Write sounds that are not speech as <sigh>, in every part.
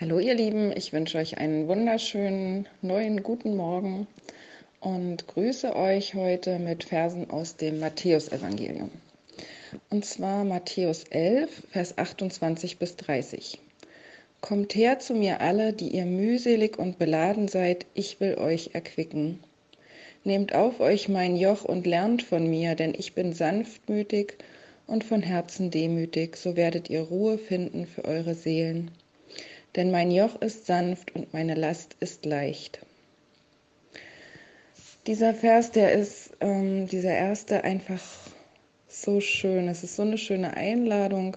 Hallo ihr Lieben, ich wünsche euch einen wunderschönen neuen guten Morgen und grüße euch heute mit Versen aus dem Matthäusevangelium. Und zwar Matthäus 11, Vers 28 bis 30. Kommt her zu mir alle, die ihr mühselig und beladen seid, ich will euch erquicken. Nehmt auf euch mein Joch und lernt von mir, denn ich bin sanftmütig und von Herzen demütig, so werdet ihr Ruhe finden für eure Seelen denn mein Joch ist sanft und meine Last ist leicht. Dieser Vers, der ist, ähm, dieser erste, einfach so schön. Es ist so eine schöne Einladung,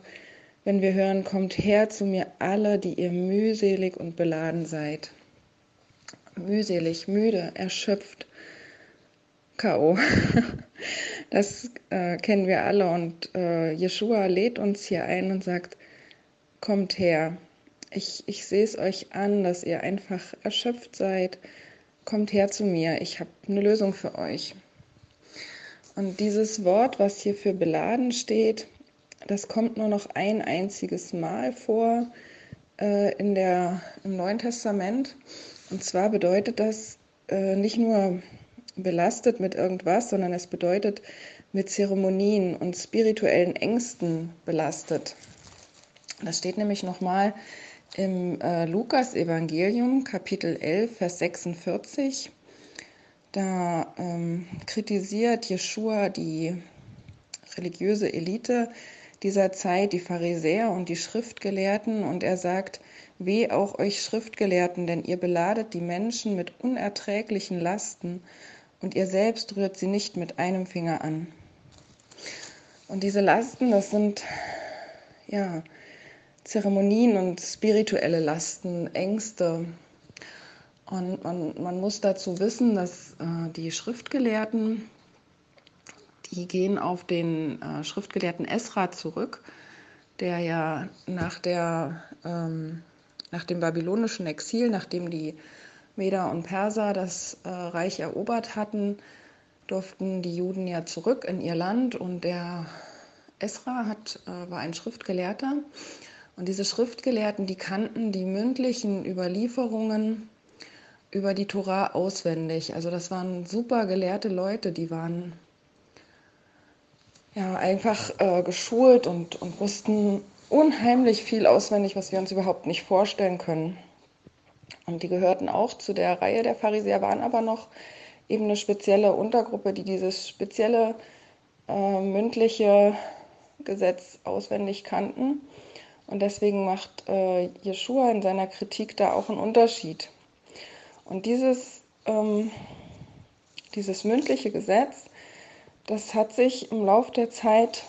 wenn wir hören, kommt her zu mir alle, die ihr mühselig und beladen seid. Mühselig, müde, erschöpft, K.O. <laughs> Das äh, kennen wir alle und äh, Jeshua lädt uns hier ein und sagt, kommt her, ich, ich sehe es euch an, dass ihr einfach erschöpft seid. Kommt her zu mir, ich habe eine Lösung für euch. Und dieses Wort, was hier für beladen steht, das kommt nur noch ein einziges Mal vor äh, in der, im Neuen Testament. Und zwar bedeutet das äh, nicht nur belastet mit irgendwas, sondern es bedeutet mit Zeremonien und spirituellen Ängsten belastet. Das steht nämlich nochmal im äh, Lukas-Evangelium, Kapitel 11, Vers 46, da ähm, kritisiert Jeschua die religiöse Elite dieser Zeit, die Pharisäer und die Schriftgelehrten, und er sagt, Weh auch euch Schriftgelehrten, denn ihr beladet die Menschen mit unerträglichen Lasten und ihr selbst rührt sie nicht mit einem Finger an. Und diese Lasten, das sind ja Zeremonien und spirituelle Lasten, Ängste. Und man, man muss dazu wissen, dass äh, die Schriftgelehrten, die gehen auf den äh, Schriftgelehrten Esra zurück, der ja nach, der, ähm, nach dem babylonischen Exil, nachdem die Meder und Perser das äh, Reich erobert hatten, durften die Juden ja zurück in ihr Land und der Esra hat, äh, war ein Schriftgelehrter und diese Schriftgelehrten, die kannten die mündlichen Überlieferungen über die Tora auswendig. Also das waren super gelehrte Leute, die waren ja einfach äh, geschult und, und wussten unheimlich viel auswendig, was wir uns überhaupt nicht vorstellen können. Und die gehörten auch zu der Reihe der Pharisäer, waren aber noch eben eine spezielle Untergruppe, die dieses spezielle äh, mündliche Gesetz auswendig kannten. Und deswegen macht äh, Jeshua in seiner Kritik da auch einen Unterschied. Und dieses, ähm, dieses mündliche Gesetz, das hat sich im Laufe der Zeit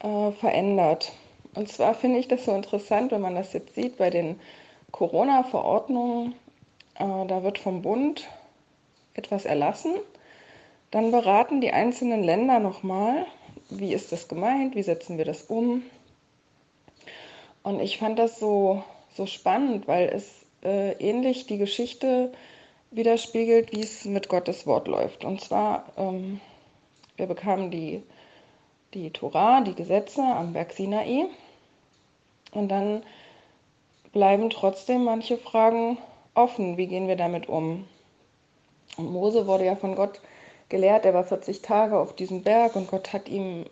äh, verändert. Und zwar finde ich das so interessant, wenn man das jetzt sieht bei den Corona-Verordnungen. Äh, da wird vom Bund etwas erlassen. Dann beraten die einzelnen Länder nochmal, wie ist das gemeint, wie setzen wir das um, und ich fand das so, so spannend, weil es äh, ähnlich die Geschichte widerspiegelt, wie es mit Gottes Wort läuft. Und zwar, ähm, wir bekamen die, die Torah, die Gesetze am Berg Sinai. Und dann bleiben trotzdem manche Fragen offen. Wie gehen wir damit um? Und Mose wurde ja von Gott gelehrt, er war 40 Tage auf diesem Berg und Gott hat ihm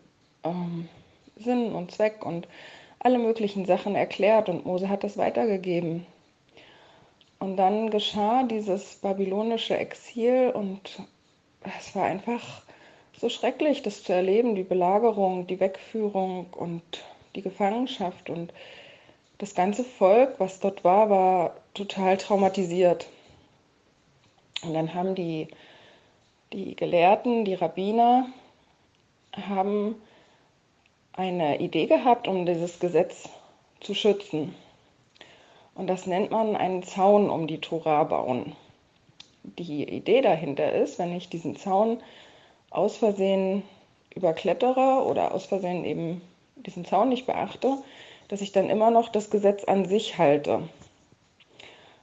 ähm, Sinn und Zweck und alle möglichen Sachen erklärt und Mose hat das weitergegeben. Und dann geschah dieses babylonische Exil und es war einfach so schrecklich, das zu erleben, die Belagerung, die Wegführung und die Gefangenschaft. Und das ganze Volk, was dort war, war total traumatisiert. Und dann haben die, die Gelehrten, die Rabbiner, haben eine Idee gehabt, um dieses Gesetz zu schützen. Und das nennt man einen Zaun um die Tora bauen. Die Idee dahinter ist, wenn ich diesen Zaun aus Versehen überklettere oder aus Versehen eben diesen Zaun nicht beachte, dass ich dann immer noch das Gesetz an sich halte.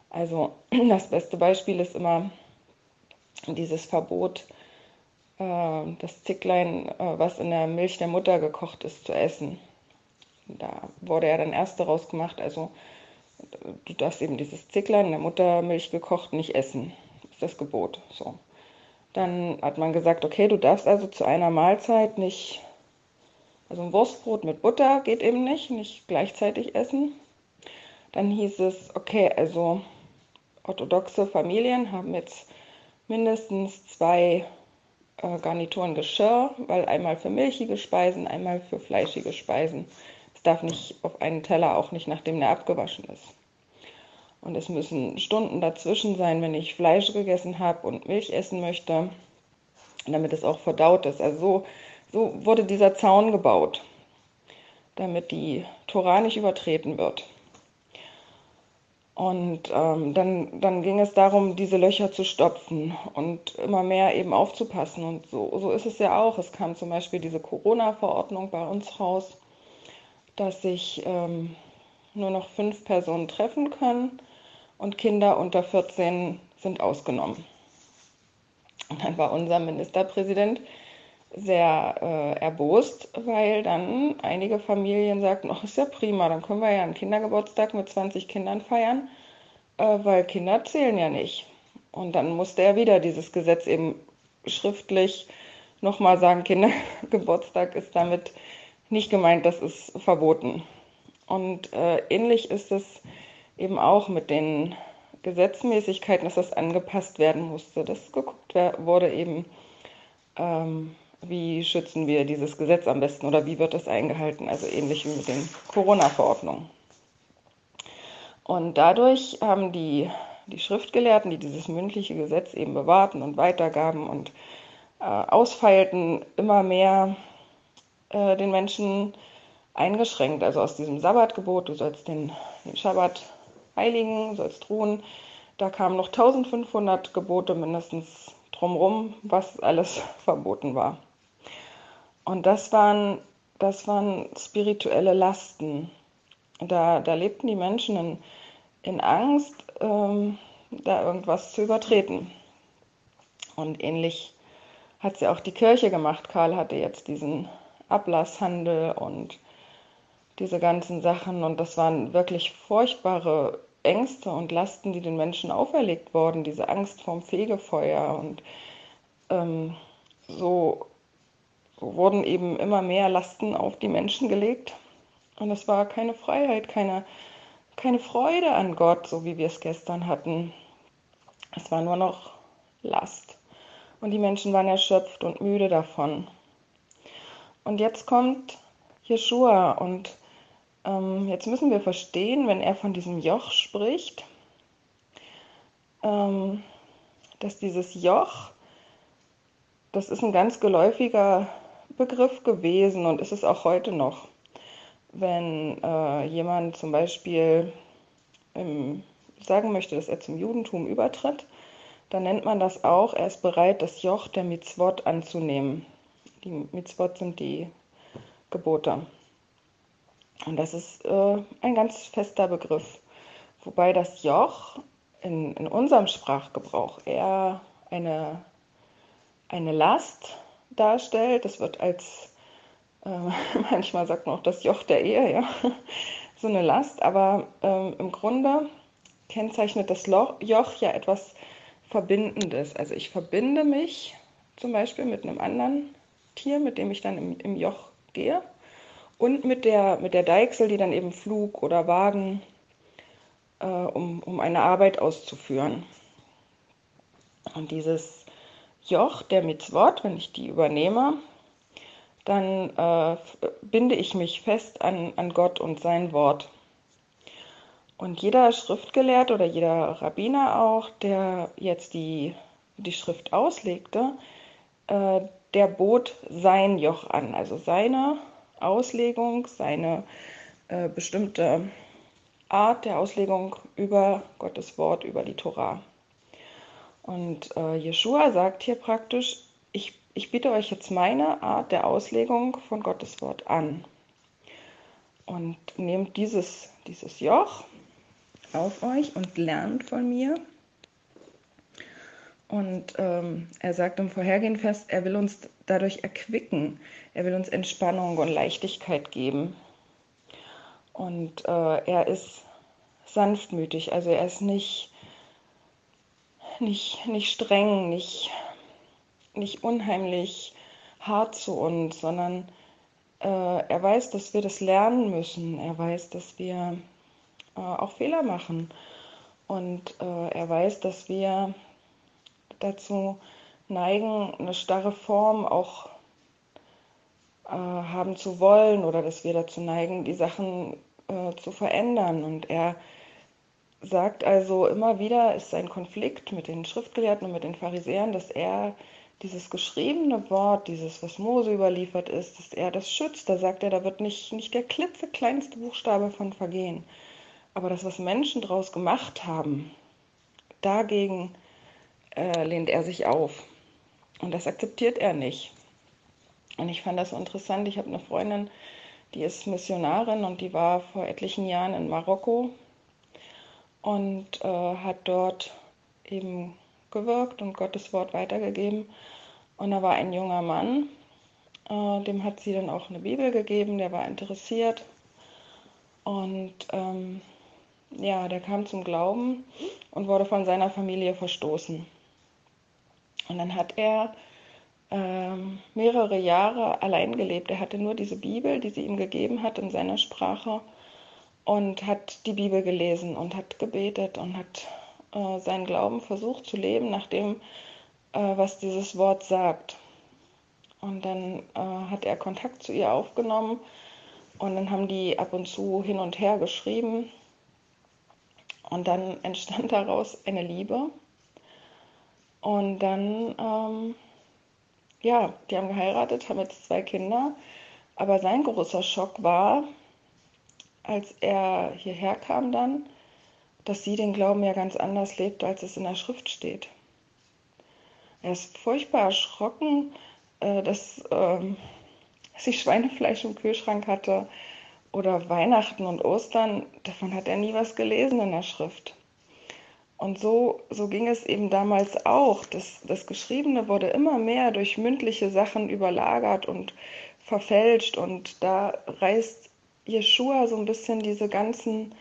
Also <clears throat> das beste Beispiel ist immer dieses Verbot, äh, das Zicklein, äh, was in der Milch der Mutter gekocht ist, zu essen. Da wurde ja dann erst daraus gemacht, also du darfst eben dieses Zicklein in der Muttermilch gekocht nicht essen. Ist das Gebot. So. Dann hat man gesagt, okay, du darfst also zu einer Mahlzeit nicht, also ein Wurstbrot mit Butter geht eben nicht, nicht gleichzeitig essen. Dann hieß es, okay, also orthodoxe Familien haben jetzt mindestens zwei äh, Garnituren Geschirr, weil einmal für milchige Speisen, einmal für fleischige Speisen. Es darf nicht auf einen Teller, auch nicht nachdem der abgewaschen ist. Und es müssen Stunden dazwischen sein, wenn ich Fleisch gegessen habe und Milch essen möchte, damit es auch verdaut ist. Also so, so wurde dieser Zaun gebaut, damit die Tora nicht übertreten wird. Und ähm, dann, dann ging es darum, diese Löcher zu stopfen und immer mehr eben aufzupassen. Und so, so ist es ja auch. Es kam zum Beispiel diese Corona-Verordnung bei uns raus, dass sich ähm, nur noch fünf Personen treffen können und Kinder unter 14 sind ausgenommen. Und dann war unser Ministerpräsident sehr äh, erbost, weil dann einige Familien sagten, ach, ist ja prima, dann können wir ja einen Kindergeburtstag mit 20 Kindern feiern, äh, weil Kinder zählen ja nicht. Und dann musste er wieder dieses Gesetz eben schriftlich nochmal sagen, Kindergeburtstag ist damit nicht gemeint, das ist verboten. Und äh, ähnlich ist es eben auch mit den Gesetzmäßigkeiten, dass das angepasst werden musste, dass geguckt wurde eben, ähm, wie schützen wir dieses Gesetz am besten oder wie wird es eingehalten, also ähnlich wie mit den Corona-Verordnungen. Und dadurch haben die, die Schriftgelehrten, die dieses mündliche Gesetz eben bewahrten und weitergaben und äh, ausfeilten, immer mehr äh, den Menschen eingeschränkt. Also aus diesem Sabbatgebot, du sollst den, den Schabbat heiligen, sollst ruhen, da kamen noch 1500 Gebote mindestens drumherum, was alles <laughs> verboten war. Und das waren, das waren spirituelle Lasten. Da, da lebten die Menschen in, in Angst, ähm, da irgendwas zu übertreten. Und ähnlich hat sie auch die Kirche gemacht. Karl hatte jetzt diesen Ablasshandel und diese ganzen Sachen. Und das waren wirklich furchtbare Ängste und Lasten, die den Menschen auferlegt wurden. Diese Angst vorm Fegefeuer. Und ähm, so wurden eben immer mehr Lasten auf die Menschen gelegt. Und es war keine Freiheit, keine, keine Freude an Gott, so wie wir es gestern hatten. Es war nur noch Last. Und die Menschen waren erschöpft und müde davon. Und jetzt kommt Jeshua und ähm, jetzt müssen wir verstehen, wenn er von diesem Joch spricht, ähm, dass dieses Joch, das ist ein ganz geläufiger Begriff gewesen und ist es auch heute noch. Wenn äh, jemand zum Beispiel ähm, sagen möchte, dass er zum Judentum übertritt, dann nennt man das auch, er ist bereit, das Joch der Mitzvot anzunehmen. Die Mitzvot sind die Gebote. Und das ist äh, ein ganz fester Begriff. Wobei das Joch in, in unserem Sprachgebrauch eher eine, eine Last darstellt. Das wird als, äh, <laughs> manchmal sagt man auch das Joch der Ehe, ja, <laughs> so eine Last. Aber ähm, im Grunde kennzeichnet das Joch ja etwas Verbindendes. Also ich verbinde mich zum Beispiel mit einem anderen Tier, mit dem ich dann im, im Joch gehe. Und mit der, mit der Deichsel, die dann eben Flug oder Wagen, äh, um, um eine Arbeit auszuführen. Und dieses Joch der Mitzvot, wenn ich die übernehme, dann äh, binde ich mich fest an, an Gott und sein Wort. Und jeder Schriftgelehrte oder jeder Rabbiner auch, der jetzt die, die Schrift auslegte, äh, der bot sein Joch an, also seine Auslegung, seine äh, bestimmte Art der Auslegung über Gottes Wort, über die Torah. Und äh, Jeshua sagt hier praktisch, ich, ich biete euch jetzt meine Art der Auslegung von Gottes Wort an. Und nehmt dieses, dieses Joch auf euch und lernt von mir. Und ähm, er sagt im Vorhergehen fest, er will uns dadurch erquicken. Er will uns Entspannung und Leichtigkeit geben. Und äh, er ist sanftmütig. Also er ist nicht, nicht, nicht streng, nicht, nicht unheimlich hart zu uns, sondern äh, er weiß, dass wir das lernen müssen. Er weiß, dass wir äh, auch Fehler machen. Und äh, er weiß, dass wir dazu neigen, eine starre Form auch äh, haben zu wollen oder dass wir dazu neigen, die Sachen äh, zu verändern. Und er sagt also immer wieder, ist ein Konflikt mit den Schriftgelehrten und mit den Pharisäern, dass er dieses geschriebene Wort, dieses, was Mose überliefert ist, dass er das schützt. Da sagt er, da wird nicht, nicht der klitzekleinste Buchstabe von vergehen. Aber das, was Menschen daraus gemacht haben, dagegen äh, lehnt er sich auf. Und das akzeptiert er nicht. Und ich fand das so interessant. Ich habe eine Freundin, die ist Missionarin und die war vor etlichen Jahren in Marokko und äh, hat dort eben gewirkt und Gottes Wort weitergegeben. Und da war ein junger Mann, äh, dem hat sie dann auch eine Bibel gegeben, der war interessiert. Und ähm, ja, der kam zum Glauben und wurde von seiner Familie verstoßen. Und dann hat er ähm, mehrere Jahre allein gelebt. Er hatte nur diese Bibel, die sie ihm gegeben hat in seiner Sprache und hat die Bibel gelesen und hat gebetet und hat äh, seinen Glauben versucht zu leben nach dem, äh, was dieses Wort sagt. Und dann äh, hat er Kontakt zu ihr aufgenommen und dann haben die ab und zu hin und her geschrieben. Und dann <laughs> entstand daraus eine Liebe. Und dann ähm, ja, die haben geheiratet, haben jetzt zwei Kinder. Aber sein großer Schock war, als er hierher kam dann, dass sie den Glauben ja ganz anders lebt, als es in der Schrift steht. Er ist furchtbar erschrocken, äh, dass, ähm, sie Schweinefleisch im Kühlschrank hatte oder Weihnachten und Ostern. Davon hat er nie was gelesen in der Schrift. Und so, so ging es eben damals auch. Das, das Geschriebene wurde immer mehr durch mündliche Sachen überlagert und verfälscht. Und da reißt Jeshua so ein bisschen diese ganzen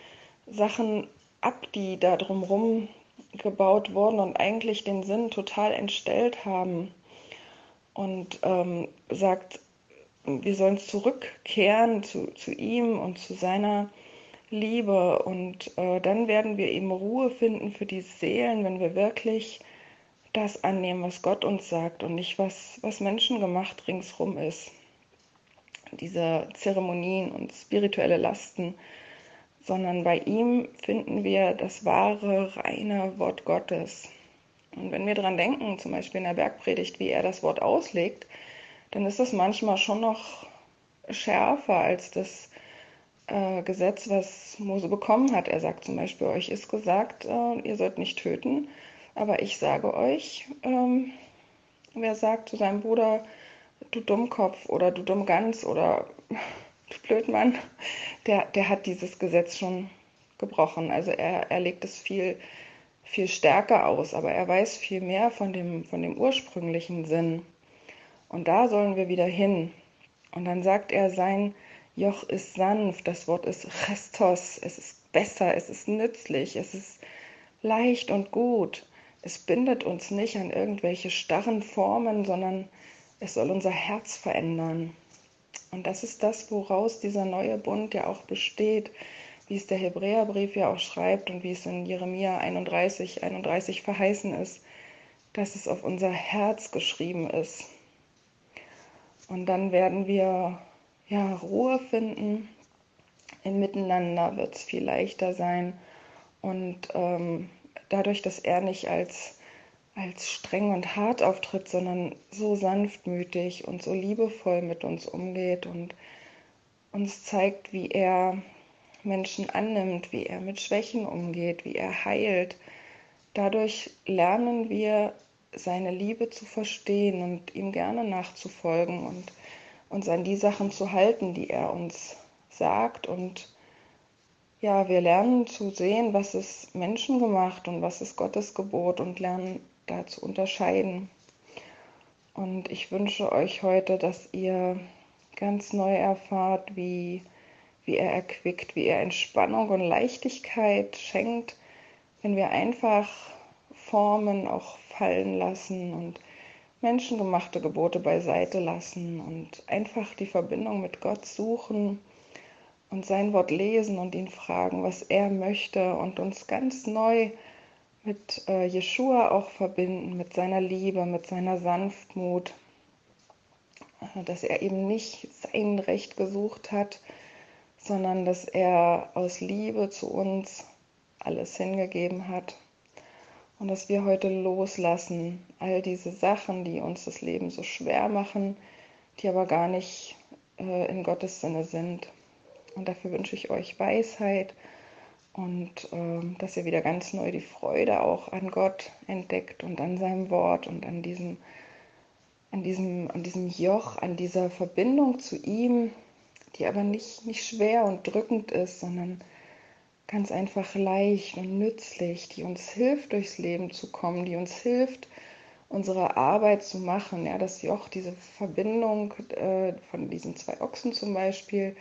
Sachen ab, die da drumherum gebaut wurden und eigentlich den Sinn total entstellt haben. Und ähm, sagt, wir sollen zurückkehren zu, zu ihm und zu seiner Liebe. Und äh, dann werden wir eben Ruhe finden für die Seelen, wenn wir wirklich das annehmen, was Gott uns sagt und nicht was, was menschengemacht ringsrum ist. Diese Zeremonien und spirituelle Lasten, sondern bei ihm finden wir das wahre, reine Wort Gottes. Und wenn wir daran denken, zum Beispiel in der Bergpredigt, wie er das Wort auslegt, dann ist das manchmal schon noch schärfer als das äh, Gesetz, was Mose bekommen hat. Er sagt zum Beispiel, euch ist gesagt, äh, ihr sollt nicht töten, aber ich sage euch, ähm, wer sagt zu seinem Bruder, du Dummkopf oder du Dummgans oder du <laughs> Blödmann, der, der hat dieses Gesetz schon gebrochen. Also er, er legt es viel, viel stärker aus, aber er weiß viel mehr von dem, von dem ursprünglichen Sinn. Und da sollen wir wieder hin. Und dann sagt er, sein Joch ist sanft, das Wort ist Restos, es ist besser, es ist nützlich, es ist leicht und gut. Es bindet uns nicht an irgendwelche starren Formen, sondern es soll unser Herz verändern. Und das ist das, woraus dieser neue Bund ja auch besteht, wie es der Hebräerbrief ja auch schreibt und wie es in Jeremia 31, 31 verheißen ist, dass es auf unser Herz geschrieben ist. Und dann werden wir ja, Ruhe finden. Im Miteinander wird es viel leichter sein. Und ähm, dadurch, dass er nicht als, als streng und hart auftritt, sondern so sanftmütig und so liebevoll mit uns umgeht und uns zeigt, wie er Menschen annimmt, wie er mit Schwächen umgeht, wie er heilt. Dadurch lernen wir seine Liebe zu verstehen und ihm gerne nachzufolgen und uns an die Sachen zu halten, die er uns sagt. Und ja, wir lernen zu sehen, was ist menschengemacht und was ist Gottes Gebot und lernen da zu unterscheiden. Und ich wünsche euch heute, dass ihr ganz neu erfahrt, wie wie er erquickt, wie er Entspannung und Leichtigkeit schenkt, wenn wir einfach Formen auch fallen lassen und menschengemachte Gebote beiseite lassen und einfach die Verbindung mit Gott suchen und sein Wort lesen und ihn fragen, was er möchte und uns ganz neu mit äh, Jeshua auch verbinden, mit seiner Liebe, mit seiner Sanftmut, äh, dass er eben nicht sein Recht gesucht hat, sondern dass er aus Liebe zu uns alles hingegeben hat und dass wir heute loslassen, all diese Sachen, die uns das Leben so schwer machen, die aber gar nicht äh, in Gottes Sinne sind. Und dafür wünsche ich euch Weisheit und äh, dass ihr wieder ganz neu die Freude auch an Gott entdeckt und an seinem Wort und an diesem, an diesem, an diesem Joch, an dieser Verbindung zu ihm, die aber nicht, nicht schwer und drückend ist, sondern ganz einfach leicht und nützlich, die uns hilft, durchs Leben zu kommen, die uns hilft, unsere Arbeit zu machen. Ja, das Joch, diese Verbindung äh, von diesen zwei Ochsen zum Beispiel,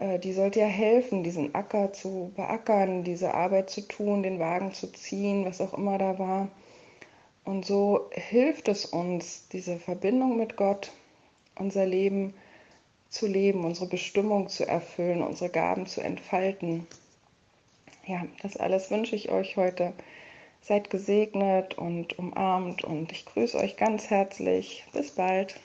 die sollte ja helfen, diesen Acker zu beackern, diese Arbeit zu tun, den Wagen zu ziehen, was auch immer da war. Und so hilft es uns, diese Verbindung mit Gott, unser Leben zu leben, unsere Bestimmung zu erfüllen, unsere Gaben zu entfalten ja, das alles wünsche ich euch heute. Seid gesegnet und umarmt und ich grüße euch ganz herzlich. Bis bald.